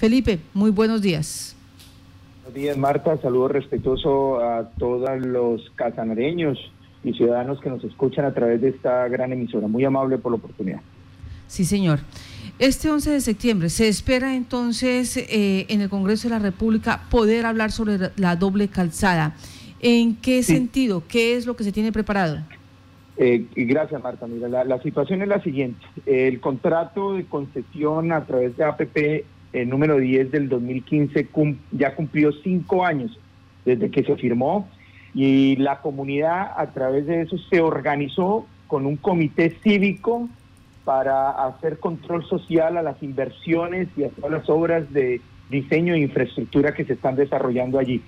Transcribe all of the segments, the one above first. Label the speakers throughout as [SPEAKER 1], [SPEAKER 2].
[SPEAKER 1] Felipe, muy buenos días.
[SPEAKER 2] Buenos días, Marta. Saludo respetuoso a todos los casanareños y ciudadanos que nos escuchan a través de esta gran emisora. Muy amable por la oportunidad.
[SPEAKER 1] Sí, señor. Este 11 de septiembre se espera entonces eh, en el Congreso de la República poder hablar sobre la doble calzada. ¿En qué sentido? ¿Qué es lo que se tiene preparado?
[SPEAKER 2] Eh, gracias, Marta. Mira, la, situación es la siguiente. El contrato de concesión a través de APP el número 10 del 2015 ya cumplió cinco años desde que se firmó y la comunidad a través de eso se organizó con un comité cívico para hacer control social a las inversiones y a todas las obras de diseño e infraestructura que se están desarrollando allí.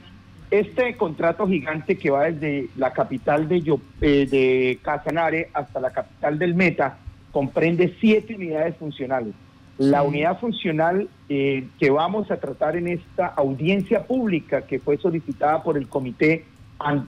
[SPEAKER 2] Este contrato gigante que va desde la capital de, eh, de Casanare hasta la capital del Meta comprende siete unidades funcionales. La unidad funcional eh, que vamos a tratar en esta audiencia pública que fue solicitada por el comité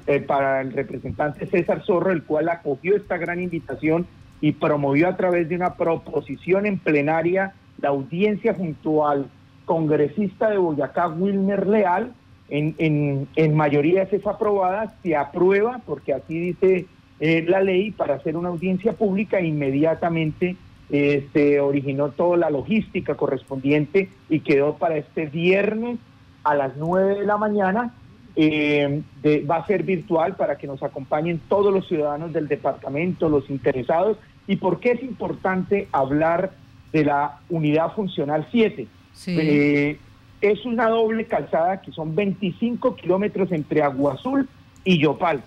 [SPEAKER 2] eh, para el representante César Zorro, el cual acogió esta gran invitación y promovió a través de una proposición en plenaria la audiencia junto al congresista de Boyacá, Wilmer Leal. En, en, en mayoría es aprobada, se aprueba, porque así dice eh, la ley, para hacer una audiencia pública inmediatamente eh, se originó toda la logística correspondiente y quedó para este viernes a las 9 de la mañana. Eh, va a ser virtual para que nos acompañen todos los ciudadanos del departamento, los interesados. ¿Y por qué es importante hablar de la unidad funcional 7? Eh, es una doble calzada que son 25 kilómetros entre Agua Azul y Yopal.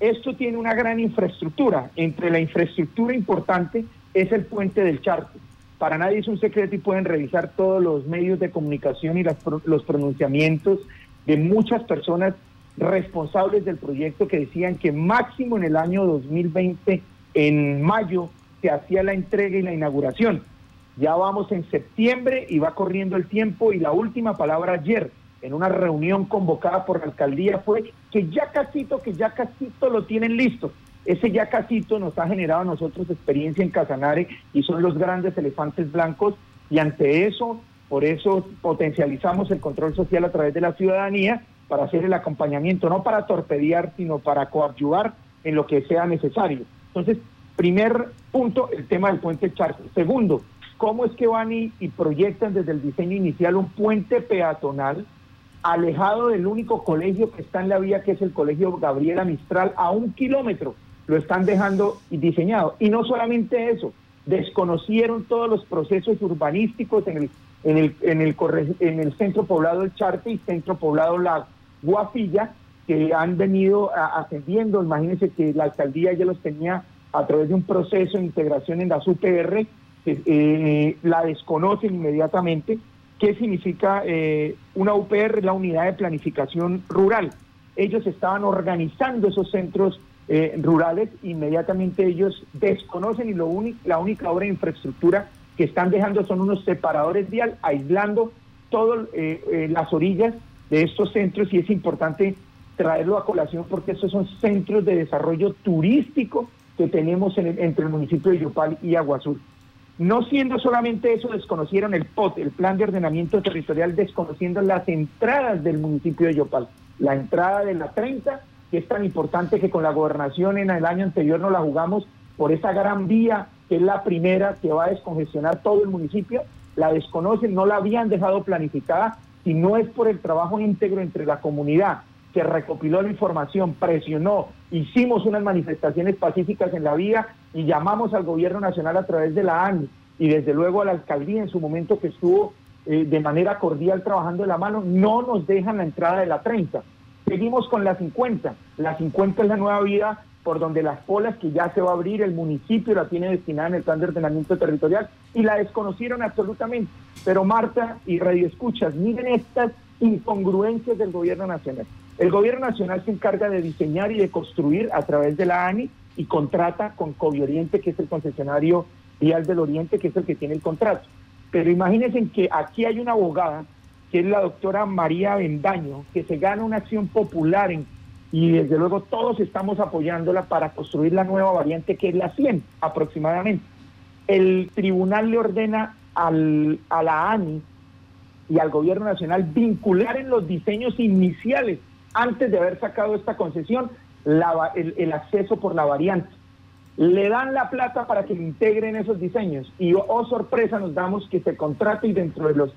[SPEAKER 2] Esto tiene una gran infraestructura. Entre la infraestructura importante es el puente del Charco. Para nadie es un secreto y pueden revisar todos los medios de comunicación y los pronunciamientos de muchas personas responsables del proyecto que decían que máximo en el año 2020, en mayo, se hacía la entrega y la inauguración. Ya vamos en septiembre y va corriendo el tiempo y la última palabra ayer en una reunión convocada por la alcaldía fue que ya casito, que ya casito lo tienen listo. Ese ya casito nos ha generado a nosotros experiencia en Casanare y son los grandes elefantes blancos y ante eso, por eso potencializamos el control social a través de la ciudadanía para hacer el acompañamiento, no para torpedear, sino para coadyuvar en lo que sea necesario. Entonces, primer punto, el tema del puente Charco. Segundo, cómo es que van y, y proyectan desde el diseño inicial un puente peatonal alejado del único colegio que está en la vía, que es el Colegio Gabriela Mistral, a un kilómetro lo están dejando diseñado. Y no solamente eso, desconocieron todos los procesos urbanísticos en el, en el, en el, en el centro poblado del Charte y centro poblado La Guafilla, que han venido ascendiendo. Imagínense que la alcaldía ya los tenía a través de un proceso de integración en las UPR, eh, la desconocen inmediatamente. ¿Qué significa eh, una UPR? La unidad de planificación rural. Ellos estaban organizando esos centros eh, rurales, inmediatamente ellos desconocen y lo la única obra de infraestructura que están dejando son unos separadores vial, aislando todas eh, eh, las orillas de estos centros y es importante traerlo a colación porque estos son centros de desarrollo turístico que tenemos entre el municipio de Yopal y Aguazul. No siendo solamente eso, desconocieron el POT, el Plan de Ordenamiento Territorial, desconociendo las entradas del municipio de Yopal. La entrada de la 30 que es tan importante que con la gobernación en el año anterior nos la jugamos por esa gran vía que es la primera que va a descongestionar todo el municipio, la desconocen, no la habían dejado planificada, si no es por el trabajo íntegro entre la comunidad que recopiló la información, presionó, hicimos unas manifestaciones pacíficas en la vía y llamamos al gobierno nacional a través de la ANI y desde luego a la alcaldía en su momento que estuvo eh, de manera cordial trabajando de la mano, no nos dejan la entrada de la 30. Seguimos con la 50. La 50 es la nueva vida por donde las polas que ya se va a abrir, el municipio la tiene destinada en el plan de ordenamiento territorial y la desconocieron absolutamente. Pero Marta y Radio Escuchas, miren estas incongruencias del gobierno nacional. El gobierno nacional se encarga de diseñar y de construir a través de la ANI y contrata con Oriente, que es el concesionario vial del Oriente, que es el que tiene el contrato. Pero imagínense que aquí hay una abogada que es la doctora María Bendaño, que se gana una acción popular y desde luego todos estamos apoyándola para construir la nueva variante que es la 100 aproximadamente. El tribunal le ordena al, a la ANI y al gobierno nacional vincular en los diseños iniciales, antes de haber sacado esta concesión, el, acceso por la variante. Le dan la plata para que integren esos diseños y, oh sorpresa, nos damos que se contrata y dentro de los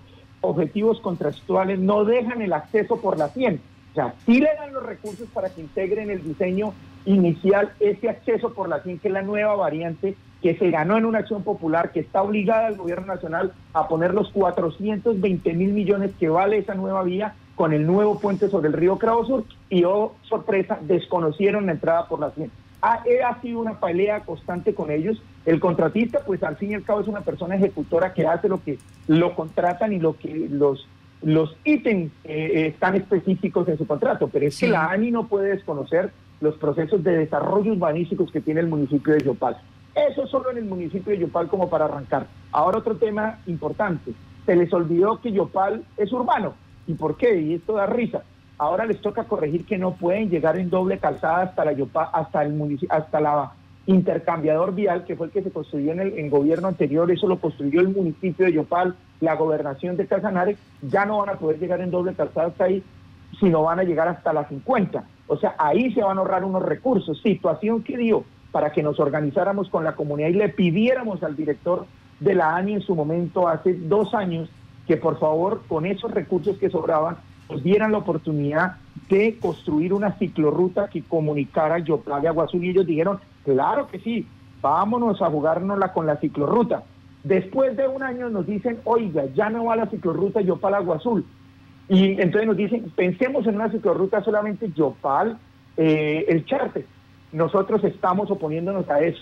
[SPEAKER 2] objetivos contractuales no dejan el acceso por la 100. O sea, sí le dan los recursos para que integren el diseño inicial, ese acceso por la 100, que es la nueva variante que se ganó en una acción popular, que está obligada al gobierno nacional a poner los 420 mil millones que vale esa nueva vía con el nuevo puente sobre el río Cravo Sur y, oh sorpresa, desconocieron la entrada por la 100. Ha, ha sido una pelea constante con ellos. El contratista, pues al fin y al cabo es una persona ejecutora que hace lo que lo contratan y lo que los los ítems eh, están específicos en su contrato, pero es que la ANI no puede desconocer los procesos de desarrollo urbanísticos que tiene el municipio de Yopal. Eso solo en el municipio de Yopal como para arrancar. Ahora otro tema importante. Se les olvidó que Yopal es urbano. ¿Y por qué? Y esto da risa. Ahora les toca corregir que no pueden llegar en doble calzada hasta la Yopal, hasta el municipio, hasta la intercambiador vial, que fue el que se construyó en el gobierno anterior, eso lo construyó el municipio de Yopal, la gobernación de Casanare, ya no van a poder llegar en doble calzada hasta ahí, sino van a llegar hasta la 50. O sea, ahí se van a ahorrar unos recursos. Situación que dio para que nos organizáramos con la comunidad y le pidiéramos al director de la ANI en su momento, hace dos años, que por favor con esos recursos que sobraban nos dieran la oportunidad de construir una ciclorruta que comunicara Yopal y Agua Azul y ellos dijeron, claro que sí, vámonos a jugárnosla con la ciclorruta. Después de un año nos dicen, oiga, ya no va la ciclorruta Yopal Agua Azul. Y entonces nos dicen, pensemos en una ciclorruta solamente Yopal, eh, el Charte nosotros estamos oponiéndonos a eso.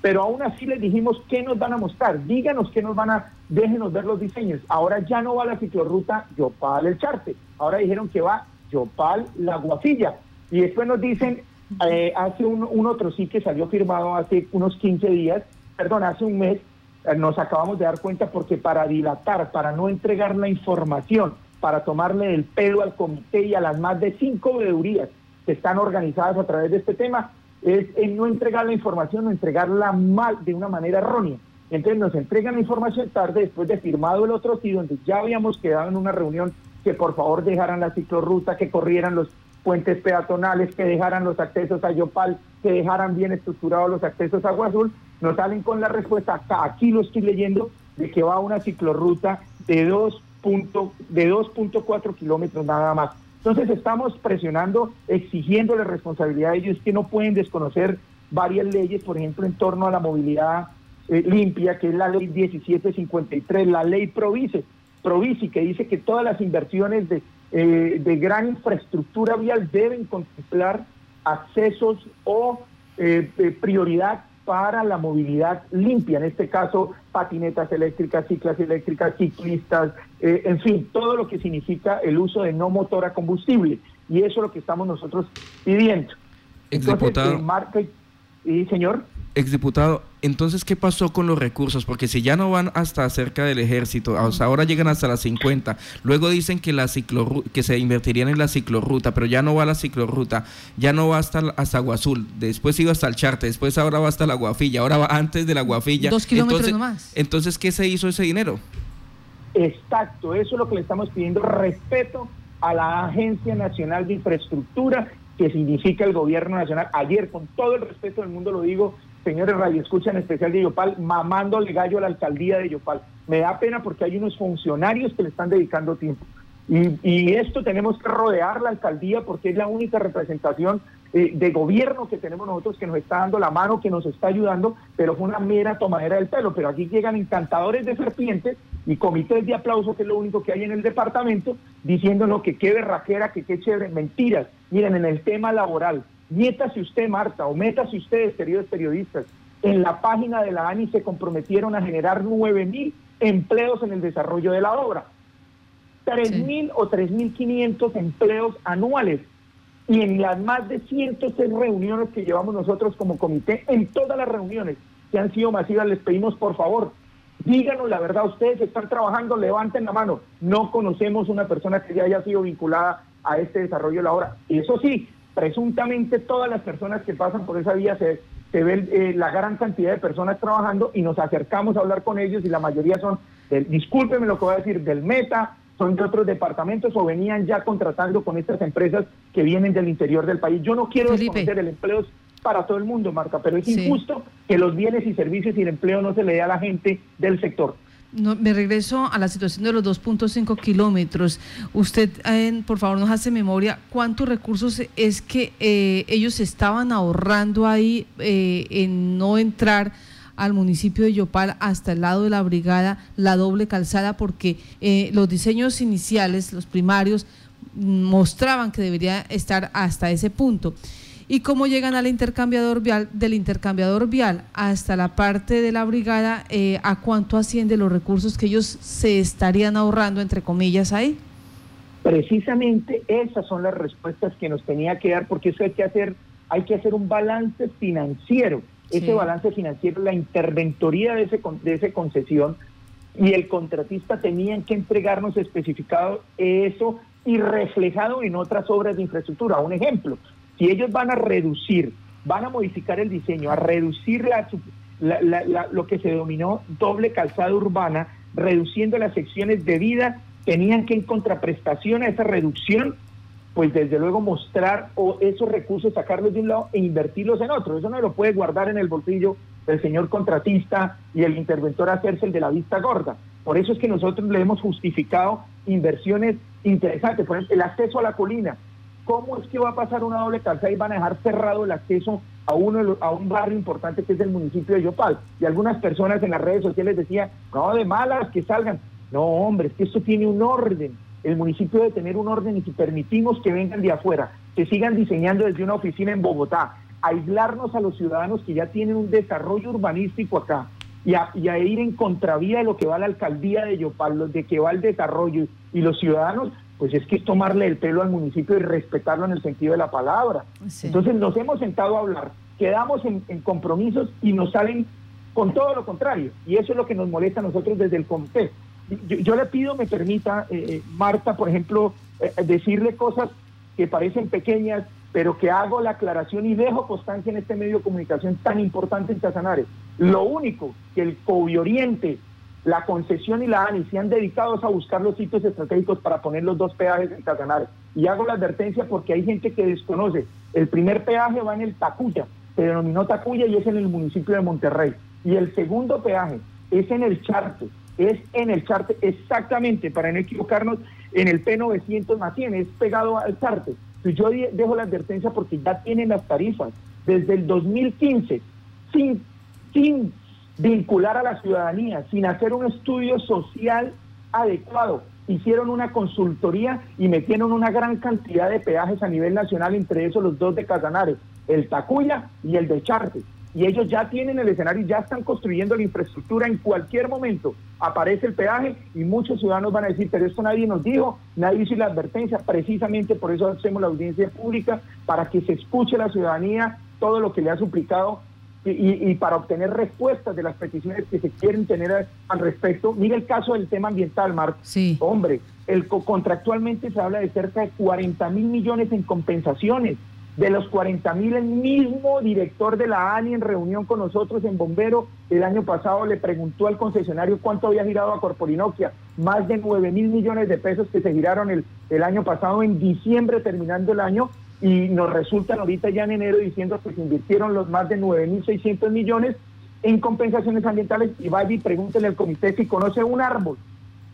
[SPEAKER 2] Pero aún así les dijimos qué nos van a mostrar, díganos qué nos van a, déjenos ver los diseños. Ahora ya no va la ciclorruta Yopal el Charte, ahora dijeron que va Yopal la Guafilla. Y después nos dicen, eh, hace un, otro sí que salió firmado hace unos 15 días, perdón, hace un mes, eh, nos acabamos de dar cuenta porque para dilatar, para no entregar la información, para tomarle el pelo al comité y a las más de cinco veedurías que están organizadas a través de este tema, es en no entregar la información o entregarla mal, de una manera errónea. Entonces nos entregan la información tarde, después de firmado el otro sí, donde ya habíamos quedado en una reunión que por favor dejaran la ciclorruta, que corrieran los puentes peatonales, que dejaran los accesos a Yopal, que dejaran bien estructurados los accesos a Agua Azul, nos salen con la respuesta, aquí lo estoy leyendo, de que va una ciclorruta de 2.4 kilómetros nada más. Entonces estamos presionando, exigiéndole responsabilidad a ellos que no pueden desconocer varias leyes, por ejemplo, en torno a la movilidad eh, limpia, que es la ley 1753, la ley Provice, Provici, que dice que todas las inversiones de, eh, de gran infraestructura vial deben contemplar accesos o eh, prioridad para la movilidad limpia, en este caso patinetas eléctricas, ciclas eléctricas, ciclistas, eh, en fin, todo lo que significa el uso de no motor a combustible. Y eso es lo que estamos nosotros pidiendo. Entonces, y señor
[SPEAKER 3] exdiputado, entonces, ¿qué pasó con los recursos? Porque si ya no van hasta cerca del ejército, ahora llegan hasta las 50, luego dicen que, la que se invertirían en la ciclorruta, pero ya no va a la ciclorruta, ya no va hasta, hasta Agua Azul, después iba hasta el Charte, después ahora va hasta la Guafilla, ahora va antes de la Guafilla.
[SPEAKER 1] Dos kilómetros
[SPEAKER 3] entonces,
[SPEAKER 1] nomás.
[SPEAKER 3] Entonces, ¿qué se hizo ese dinero?
[SPEAKER 2] Exacto, eso es lo que le estamos pidiendo, respeto a la Agencia Nacional de Infraestructura, que significa el gobierno nacional. Ayer, con todo el respeto del mundo, lo digo, señores Radio Escucha, en especial de Yopal, mamándole gallo a la alcaldía de Yopal. Me da pena porque hay unos funcionarios que le están dedicando tiempo. Y, esto tenemos que rodear la alcaldía porque es la única representación eh, de gobierno que tenemos nosotros que nos está dando la mano, que nos está ayudando, pero fue una mera tomadera del pelo. Pero aquí llegan encantadores de serpientes y comités de aplauso, que es lo único que hay en el departamento, diciéndonos que qué berraquera, que qué chévere. Mentiras. Miren, en el tema laboral, Métase usted, Marta, o métase ustedes, queridos periodistas. En la página de la ANI se comprometieron a generar 9 mil empleos en el desarrollo de la obra. 3 mil o 3.500 empleos anuales. Y en las más de 106 reuniones que llevamos nosotros como comité, en todas las reuniones que han sido masivas, les pedimos por favor, díganos la verdad, ustedes están trabajando, levanten la mano. No conocemos una persona que ya haya sido vinculada a este desarrollo de la obra. Y eso sí, presuntamente todas las personas que pasan por esa vía se, se ve eh, la gran cantidad de personas trabajando y nos acercamos a hablar con ellos y la mayoría son, del, discúlpeme lo que voy a decir, del Meta, son de otros departamentos o venían ya contratando con estas empresas que vienen del interior del país. Yo no quiero desconocer el empleo para todo el mundo, Marta, pero es injusto que los bienes y servicios y el empleo no se le dé a la gente del sector.
[SPEAKER 1] No, me regreso a la situación de los 2.5 kilómetros. Usted, eh, por favor, nos hace memoria cuántos recursos es que eh, ellos estaban ahorrando ahí eh, en no entrar al municipio de Yopal hasta el lado de la brigada, la doble calzada, porque los diseños iniciales, los primarios, mostraban que debería estar hasta ese punto y cómo llegan al intercambiador vial, del intercambiador vial hasta la parte de la brigada, eh, a cuánto asciende los recursos que ellos se estarían ahorrando, entre comillas, ahí.
[SPEAKER 2] Precisamente esas son las respuestas que nos tenía que dar, porque eso hay que hacer, hay que hacer un balance financiero. Ese balance financiero, la interventoría de ese, de esa concesión y el contratista tenían que entregarnos especificado eso y reflejado en otras obras de infraestructura. Un ejemplo, si ellos van a reducir, van a modificar el diseño, a reducir lo que se denominó doble calzada urbana, reduciendo las secciones de vida, tenían que en contraprestación a esa reducción, pues desde luego mostrar o esos recursos, sacarlos de un lado e invertirlos en otro. Eso no lo puede guardar en el bolsillo del señor contratista y el interventor hacerse el de la vista gorda. Por eso es que nosotros le hemos justificado inversiones interesantes. Por ejemplo, el acceso a la colina. ¿Cómo es que va a pasar una doble calzada y van a dejar cerrado el acceso a, uno, a un barrio importante que es el municipio de Yopal? Y algunas personas en las redes sociales decían, no, de malas, que salgan. No, hombre, es que esto tiene un orden. El municipio debe tener un orden y si permitimos que vengan de afuera, que sigan diseñando desde una oficina en Bogotá, aislarnos a los ciudadanos que ya tienen un desarrollo urbanístico acá y a, y a ir en contravía de lo que va la alcaldía de Yopal, de que va el desarrollo y los ciudadanos, pues es que es tomarle el pelo al municipio y respetarlo en el sentido de la palabra. Entonces nos hemos sentado a hablar, quedamos en, compromisos y nos salen con todo lo contrario. Y eso es lo que nos molesta a nosotros desde el comité. Yo, le pido, me permita, eh, eh, Marta, por ejemplo, eh, decirle cosas que parecen pequeñas, pero que hago la aclaración y dejo constancia en este medio de comunicación tan importante en Casanare. Lo único que el COVID Oriente la concesión y la ANI se han dedicado a buscar los sitios estratégicos para poner los dos peajes en Casanares. Y hago la advertencia porque hay gente que desconoce. El primer peaje va en el Tacuya, se denominó Tacuya y es en el municipio de Monterrey. Y el segundo peaje es en el Charte, es en el Charte exactamente, para no equivocarnos, en el P900 más 100, es pegado al Charte. Yo dejo la advertencia porque ya tienen las tarifas desde el 2015, sin, sin vincular a la ciudadanía sin hacer un estudio social adecuado. Hicieron una consultoría y metieron una gran cantidad de peajes a nivel nacional, entre esos los dos de Casanares, el Tacuya y el de Charte. Y ellos ya tienen el escenario, ya están construyendo la infraestructura. En cualquier momento aparece el peaje y muchos ciudadanos van a decir, pero esto nadie nos dijo, nadie hizo la advertencia. Precisamente por eso hacemos la audiencia pública, para que se escuche la ciudadanía todo lo que le ha suplicado y, para obtener respuestas de las peticiones que se quieren tener al respecto. Mire el caso del tema ambiental, Marc.
[SPEAKER 1] Sí.
[SPEAKER 2] Hombre, el contractualmente se habla de cerca de 40 mil millones en compensaciones. De los 40 mil, el mismo director de la ANI en reunión con nosotros en Bombero el año pasado le preguntó al concesionario cuánto había girado a Corporinoquia. Más de 9 mil millones de pesos que se giraron el, el año pasado en diciembre terminando el año y nos resultan ahorita ya en enero diciendo que se invirtieron los más de 9.600 millones en compensaciones ambientales y vaya y pregúntele al comité si conoce un árbol,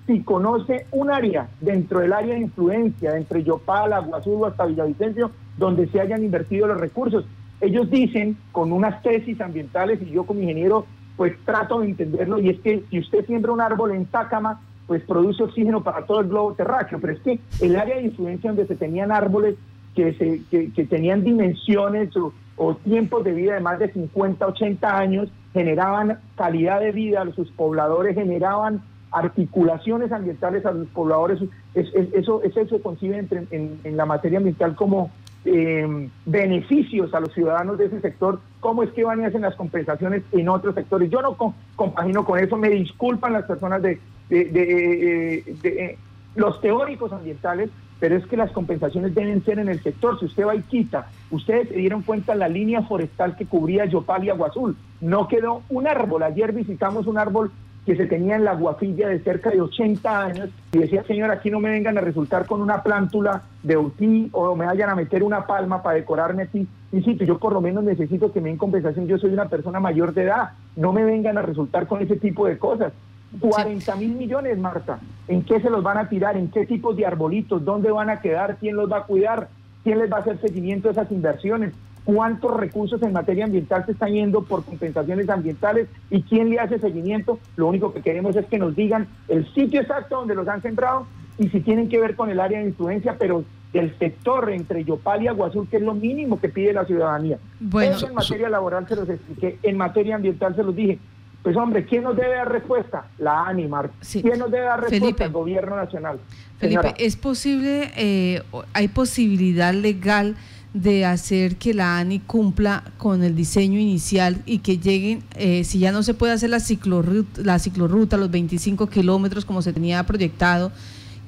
[SPEAKER 2] si conoce un área dentro del área de influencia, entre Yopal, Aguazul hasta Villavicencio, donde se hayan invertido los recursos. Ellos dicen con unas tesis ambientales y yo como ingeniero pues trato de entenderlo y es que si usted siembra un árbol en Tácama, pues produce oxígeno para todo el globo terráqueo, pero es que el área de influencia donde se tenían árboles que, se, que, tenían dimensiones o, tiempos de vida de más de 50, 80 años, generaban calidad de vida a sus pobladores, generaban articulaciones ambientales a los pobladores. eso, eso se concibe entre, en, la materia ambiental como eh, beneficios a los ciudadanos de ese sector. ¿Cómo es que van y hacen las compensaciones en otros sectores? Yo no compagino con eso, me disculpan las personas de, de, de eh, los teóricos ambientales, pero es que las compensaciones deben ser en el sector. Si usted va y quita, ustedes se dieron cuenta la línea forestal que cubría Yopal y Agua. No quedó un árbol. Ayer visitamos un árbol que se tenía en la guafilla de cerca de 80 años y decía, señor, aquí no me vengan a resultar con una plántula de UTI o me vayan a meter una palma para decorarme aquí. Y sí, yo por lo menos necesito que me den compensación, yo soy una persona mayor de edad, no me vengan a resultar con ese tipo de cosas. 40 mil millones, Marta. ¿En qué se los van a tirar? ¿En qué tipos de arbolitos? ¿Dónde van a quedar? ¿Quién los va a cuidar? ¿Quién les va a hacer seguimiento de esas inversiones? cuántos recursos en materia ambiental se están yendo por compensaciones ambientales y quién le hace seguimiento. Lo único que queremos es que nos digan el sitio exacto donde los han sembrado y si tienen que ver con el área de influencia, pero del sector entre Yopal y Agua Azul, que es lo mínimo que pide la ciudadanía. Bueno, Eso en materia laboral se los expliqué, en materia ambiental se los dije. Pues hombre, ¿quién nos debe dar respuesta? La ANIMAR. ¿Quién nos debe dar respuesta? El gobierno nacional.
[SPEAKER 1] Felipe, ¿es posible, eh, hay posibilidad legal de hacer que la ANI cumpla con el diseño inicial y que lleguen, eh, si ya no se puede hacer la ciclorruta, la ciclorruta, los 25 kilómetros como se tenía proyectado,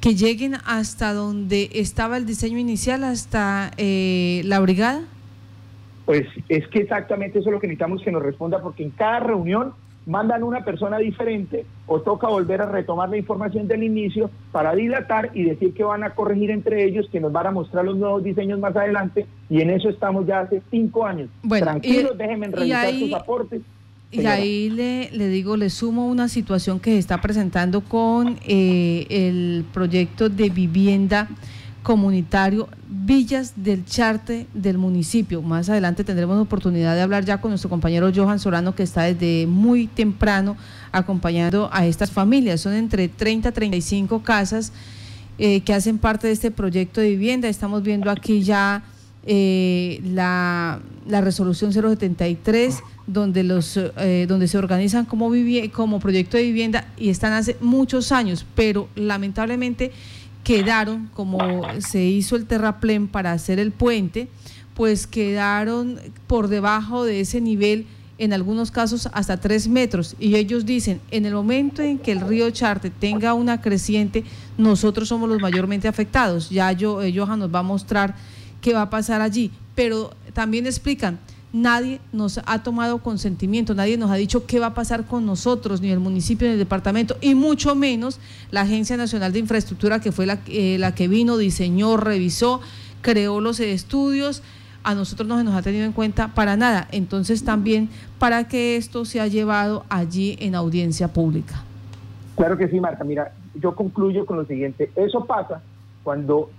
[SPEAKER 1] que lleguen hasta donde estaba el diseño inicial, hasta eh, la brigada?
[SPEAKER 2] Pues es que exactamente eso es lo que necesitamos que nos responda, porque en cada reunión mandan una persona diferente o toca volver a retomar la información del inicio para dilatar y decir que van a corregir entre ellos, que nos van a mostrar los nuevos diseños más adelante y en eso estamos ya hace cinco años.
[SPEAKER 1] Bueno,
[SPEAKER 2] Tranquilos, déjenme revisar sus aportes.
[SPEAKER 1] Y ahí le, le, digo, le sumo una situación que se está presentando con eh, el proyecto de vivienda comunitario Villas del Charte del municipio. Más adelante tendremos oportunidad de hablar ya con nuestro compañero Johan Sorano, que está desde muy temprano acompañando a estas familias. Son entre 30 a 35 casas eh, que hacen parte de este proyecto de vivienda. Estamos viendo aquí ya eh, la, resolución 073 donde los eh, donde se organizan como como proyecto de vivienda y están hace muchos años, pero lamentablemente quedaron, como se hizo el terraplén para hacer el puente, pues quedaron por debajo de ese nivel, en algunos casos hasta tres metros. Y ellos dicen, en el momento en que el río Charte tenga una creciente, nosotros somos los mayormente afectados. Ya yo, eh, Johan nos va a mostrar qué va a pasar allí. Pero también explican, nadie nos ha tomado consentimiento, nadie nos ha dicho qué va a pasar con nosotros, ni el municipio ni el departamento, y mucho menos la Agencia Nacional de Infraestructura, que fue la, eh, la que vino, diseñó, revisó, creó los estudios. A nosotros no se nos ha tenido en cuenta para nada. Entonces también para que esto se ha llevado allí en audiencia pública.
[SPEAKER 2] Claro que sí, Marta. Mira, yo concluyo con lo siguiente. Eso pasa cuando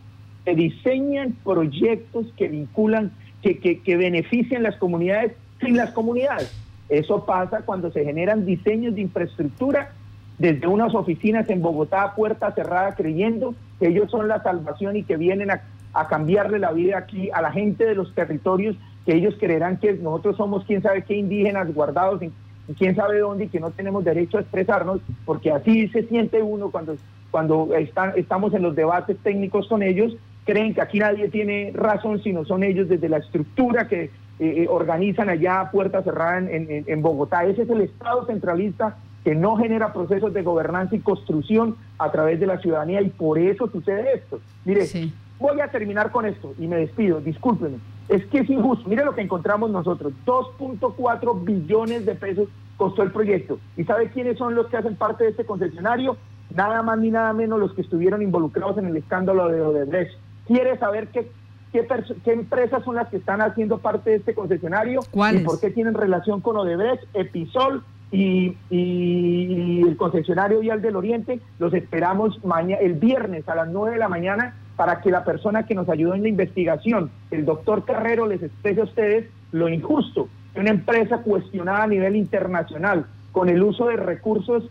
[SPEAKER 2] se diseñan proyectos que vinculan que, que, beneficien las comunidades sin las comunidades. Eso pasa cuando se generan diseños de infraestructura desde unas oficinas en Bogotá puerta cerrada creyendo que ellos son la salvación y que vienen a, a, cambiarle la vida aquí a la gente de los territorios, que ellos creerán que nosotros somos quién sabe qué indígenas guardados en, quién sabe dónde y que no tenemos derecho a expresarnos, porque así se siente uno cuando, cuando están, estamos en los debates técnicos con ellos creen que aquí nadie tiene razón, sino son ellos desde la estructura que eh, eh, organizan allá puerta cerrada en, en, Bogotá. Ese es el Estado centralista que no genera procesos de gobernanza y construcción a través de la ciudadanía y por eso sucede esto. Mire, voy a terminar con esto y me despido, discúlpenme. Es que es injusto. Mire lo que encontramos nosotros. 2.4 billones de pesos costó el proyecto. ¿Y sabe quiénes son los que hacen parte de este concesionario? Nada más ni nada menos los que estuvieron involucrados en el escándalo de Odebrecht quiere saber qué, qué, empresas son las que están haciendo parte de este concesionario y por qué tienen relación con Odebrecht, Episol y, el concesionario Vial del Oriente. Los esperamos mañana, el viernes a las 9 de la mañana para que la persona que nos ayudó en la investigación, el doctor Carrero, les exprese a ustedes lo injusto de una empresa cuestionada a nivel internacional con el uso de recursos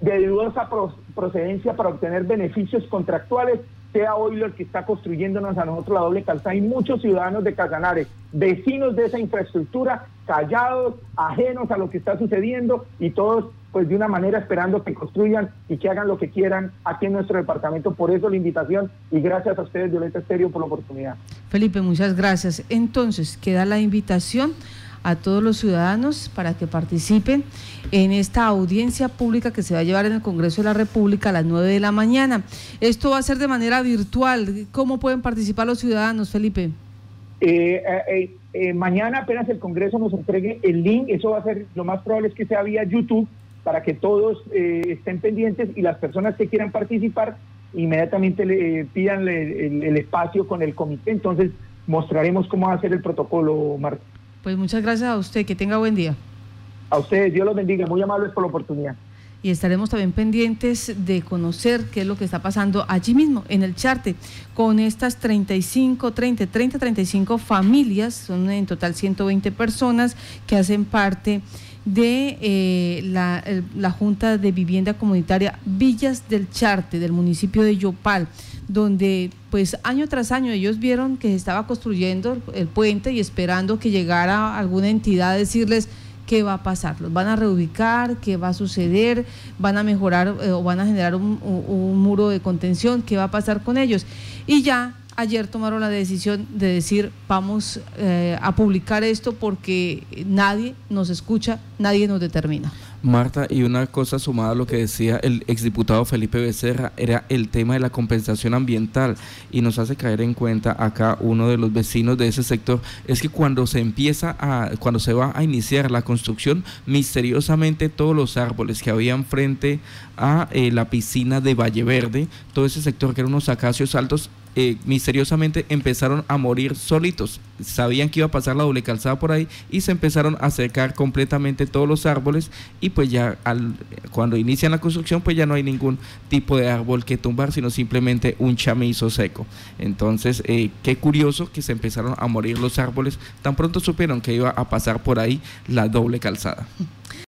[SPEAKER 2] de dudosa procedencia para obtener beneficios contractuales sea hoy el que está construyéndonos a nosotros la doble calzada. Hay muchos ciudadanos de Casanares, vecinos de esa infraestructura, callados, ajenos a lo que está sucediendo y todos pues de una manera esperando que construyan y que hagan lo que quieran aquí en nuestro departamento. Por eso la invitación y gracias a ustedes, Violeta Estéreo, por la oportunidad.
[SPEAKER 1] Felipe, muchas gracias. Entonces, queda la invitación a todos los ciudadanos para que participen en esta audiencia pública que se va a llevar en el Congreso de la República a las 9 de la mañana. Esto va a ser de manera virtual. ¿Cómo pueden participar los ciudadanos, Felipe?
[SPEAKER 2] Eh, eh, eh, mañana apenas el Congreso nos entregue el link, eso va a ser, lo más probable es que sea vía YouTube, para que todos eh, estén pendientes y las personas que quieran participar inmediatamente le pidan el, espacio con el comité. Entonces mostraremos cómo va a ser el protocolo.
[SPEAKER 1] Pues muchas gracias a usted, que tenga buen día.
[SPEAKER 2] A ustedes, Dios los bendiga, muy amables por la oportunidad.
[SPEAKER 1] Y estaremos también pendientes de conocer qué es lo que está pasando allí mismo, en el Charte, con estas 35, 30, 30, 35 familias, son en total 120 personas que hacen parte de eh, la, la, Junta de Vivienda Comunitaria Villas del Charte, del municipio de Yopal, donde pues año tras año ellos vieron que se estaba construyendo el puente y esperando que llegara alguna entidad a decirles qué va a pasar, los van a reubicar, qué va a suceder, van a mejorar eh, o van a generar un, un muro de contención, qué va a pasar con ellos. Y ya ayer tomaron la decisión de decir vamos eh, a publicar esto porque nadie nos escucha, nadie nos determina.
[SPEAKER 3] Marta, y una cosa sumada a lo que decía el exdiputado Felipe Becerra, era el tema de la compensación ambiental y nos hace caer en cuenta acá uno de los vecinos de ese sector, es que cuando se empieza a, cuando se va a iniciar la construcción, misteriosamente todos los árboles que habían frente a eh, la piscina de Valle Verde, todo ese sector que eran unos acacios altos, eh, misteriosamente empezaron a morir solitos. Sabían que iba a pasar la doble calzada por ahí y se empezaron a secar completamente todos los árboles y pues ya cuando inician la construcción pues ya no hay ningún tipo de árbol que tumbar, sino simplemente un chamizo seco. Entonces, eh, qué curioso que se empezaron a morir los árboles tan pronto supieron que iba a pasar por ahí la doble calzada.